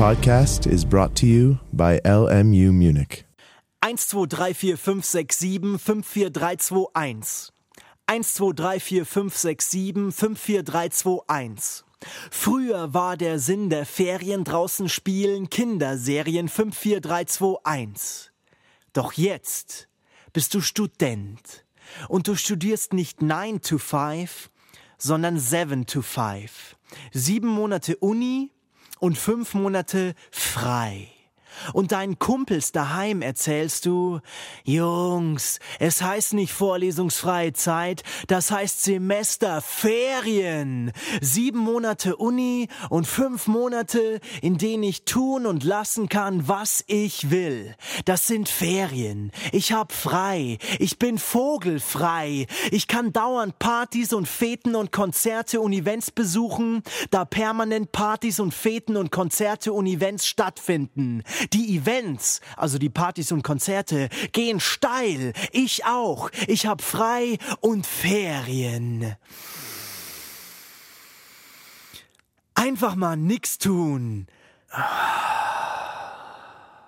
podcast is brought to you by LMU Munich. 1, 2, 3, 4, 5, 6, 7, 5, 4, 3, 2, 1. 1, 2, 3, 4, 5, 6, 7, 5, 4, 3, 2, 1. Früher war der Sinn der Ferien draußen spielen Kinderserien 5, 4, 3, 2, 1. Doch jetzt bist du Student und du studierst nicht 9 to 5, sondern 7 to 5. Sieben Monate Uni und fünf Monate frei. Und deinen Kumpels daheim erzählst du, Jungs, es heißt nicht vorlesungsfreie Zeit, das heißt Semesterferien. Sieben Monate Uni und fünf Monate, in denen ich tun und lassen kann, was ich will. Das sind Ferien. Ich hab frei. Ich bin vogelfrei. Ich kann dauernd Partys und Feten und Konzerte und Events besuchen, da permanent Partys und Feten und Konzerte und Events stattfinden. Die Events, also die Partys und Konzerte, gehen steil. Ich auch. Ich hab frei und Ferien. Einfach mal nix tun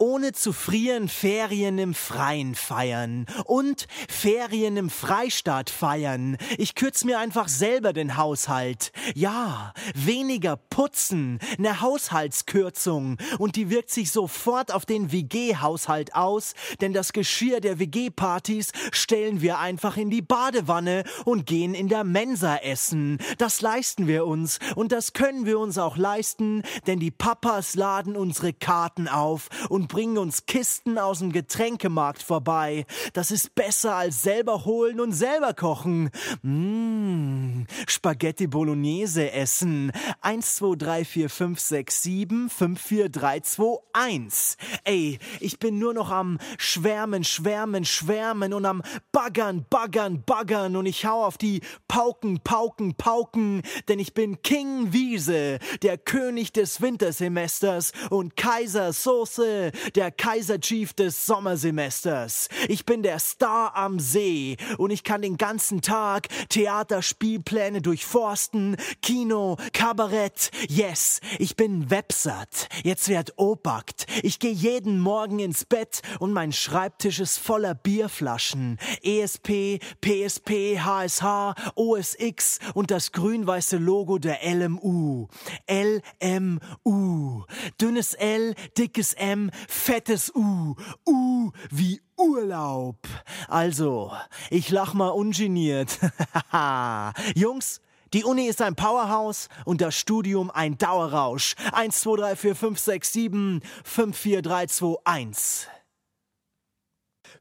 ohne zu frieren Ferien im Freien feiern und Ferien im Freistaat feiern. Ich kürz mir einfach selber den Haushalt. Ja, weniger putzen, ne Haushaltskürzung und die wirkt sich sofort auf den WG-Haushalt aus, denn das Geschirr der WG-Partys stellen wir einfach in die Badewanne und gehen in der Mensa essen. Das leisten wir uns und das können wir uns auch leisten, denn die Papas laden unsere Karten auf und bringen uns Kisten aus dem Getränkemarkt vorbei. Das ist besser als selber holen und selber kochen. Mmh, Spaghetti Bolognese essen. 1, 2, 3, 4, 5, 6, 7, 5, 4, 3, 2, 1. Ey, ich bin nur noch am Schwärmen, Schwärmen, Schwärmen und am Baggern, Baggern, Baggern und ich hau auf die Pauken, Pauken, Pauken, denn ich bin King Wiese, der König des Wintersemesters und Kaiser Soße, der Kaiser Chief des Sommersemesters. Ich bin der Star am See und ich kann den ganzen Tag Theaterspielpläne durchforsten, Kino, Kabarett. Yes, ich bin Websat. Jetzt wird Opakt. Ich gehe jeden Morgen ins Bett und mein Schreibtisch ist voller Bierflaschen. ESP, PSP, HSH, OSX und das grün-weiße Logo der LMU. LMU. Dünnes L, dickes M, fettes U. U wie Urlaub. Also, ich lach mal ungeniert. Jungs, die Uni ist ein Powerhouse und das Studium ein Dauerrausch. 1, 2, 3, 4, 5, 6, 7, 5, 4, 3, 2, 1.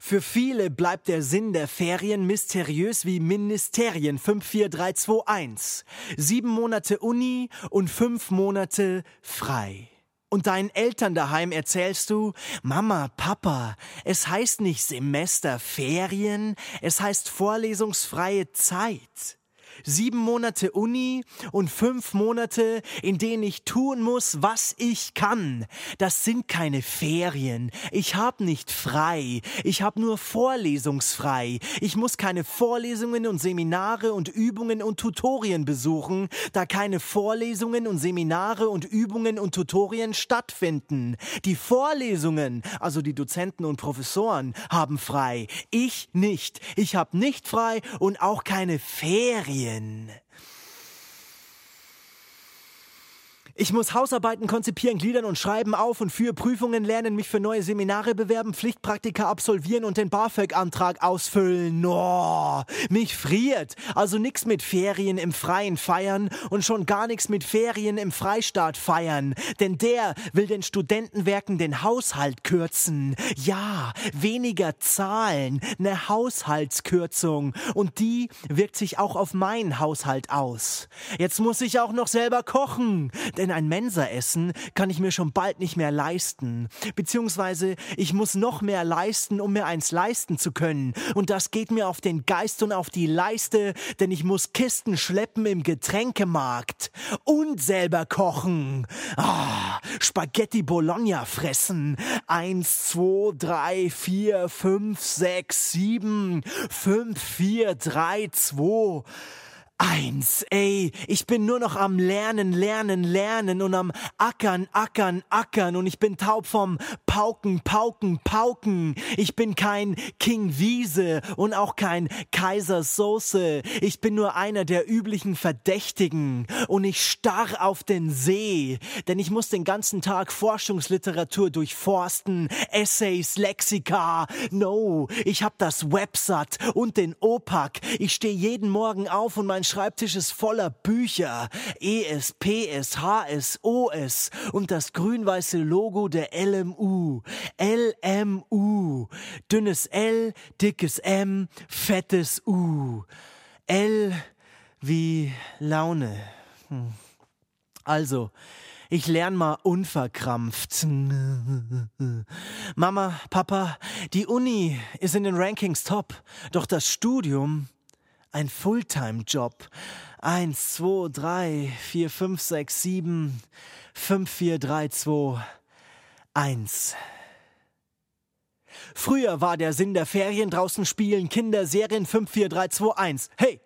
Für viele bleibt der Sinn der Ferien mysteriös wie Ministerien 54321. Sieben Monate Uni und fünf Monate frei. Und deinen Eltern daheim erzählst du, Mama, Papa, es heißt nicht Semesterferien, es heißt vorlesungsfreie Zeit sieben Monate Uni und fünf Monate, in denen ich tun muss, was ich kann. Das sind keine Ferien. Ich hab nicht frei. Ich hab nur vorlesungsfrei. Ich muss keine Vorlesungen und Seminare und Übungen und Tutorien besuchen, da keine Vorlesungen und Seminare und Übungen und Tutorien stattfinden. Die Vorlesungen, also die Dozenten und Professoren, haben frei. Ich nicht. Ich hab nicht frei und auch keine Ferien. Ferien. Ich muss Hausarbeiten konzipieren, gliedern und schreiben auf und für Prüfungen lernen, mich für neue Seminare bewerben, Pflichtpraktika absolvieren und den BAföG-Antrag ausfüllen. Oh, mich friert. Also nix mit Ferien im Freien feiern und schon gar nichts mit Ferien im Freistaat feiern. Denn der will den Studentenwerken den Haushalt kürzen. Ja, weniger Zahlen, ne Haushaltskürzung. Und die wirkt sich auch auf meinen Haushalt aus. Jetzt muss ich auch noch selber kochen denn ein Mensaessen kann ich mir schon bald nicht mehr leisten. Beziehungsweise ich muss noch mehr leisten, um mir eins leisten zu können. Und das geht mir auf den Geist und auf die Leiste, denn ich muss Kisten schleppen im Getränkemarkt und selber kochen. Ah, Spaghetti Bologna fressen. Eins, zwei, drei, vier, fünf, sechs, sieben, fünf, vier, drei, zwei. Eins, ey, ich bin nur noch am Lernen, Lernen, Lernen und am Ackern, Ackern, Ackern und ich bin taub vom Pauken, Pauken, Pauken. Ich bin kein King Wiese und auch kein Kaiser Soße. Ich bin nur einer der üblichen Verdächtigen und ich starr auf den See, denn ich muss den ganzen Tag Forschungsliteratur durchforsten, Essays, Lexika. No, ich hab das Websat und den OPAC. Ich stehe jeden Morgen auf und mein Schreibtisch ist voller Bücher. ES, PS, HS, OS und das grün-weiße Logo der LMU. LMU. Dünnes L, dickes M, fettes U. L wie Laune. Hm. Also, ich lerne mal unverkrampft. Mama, Papa, die Uni ist in den Rankings top, doch das Studium ein Fulltime-Job. Eins, zwei, drei, vier, fünf, sechs, sieben, fünf, vier, drei, zwei, eins. Früher war der Sinn der Ferien draußen spielen, Kinder, Serien 5, 4, 3, 2, 1. Hey,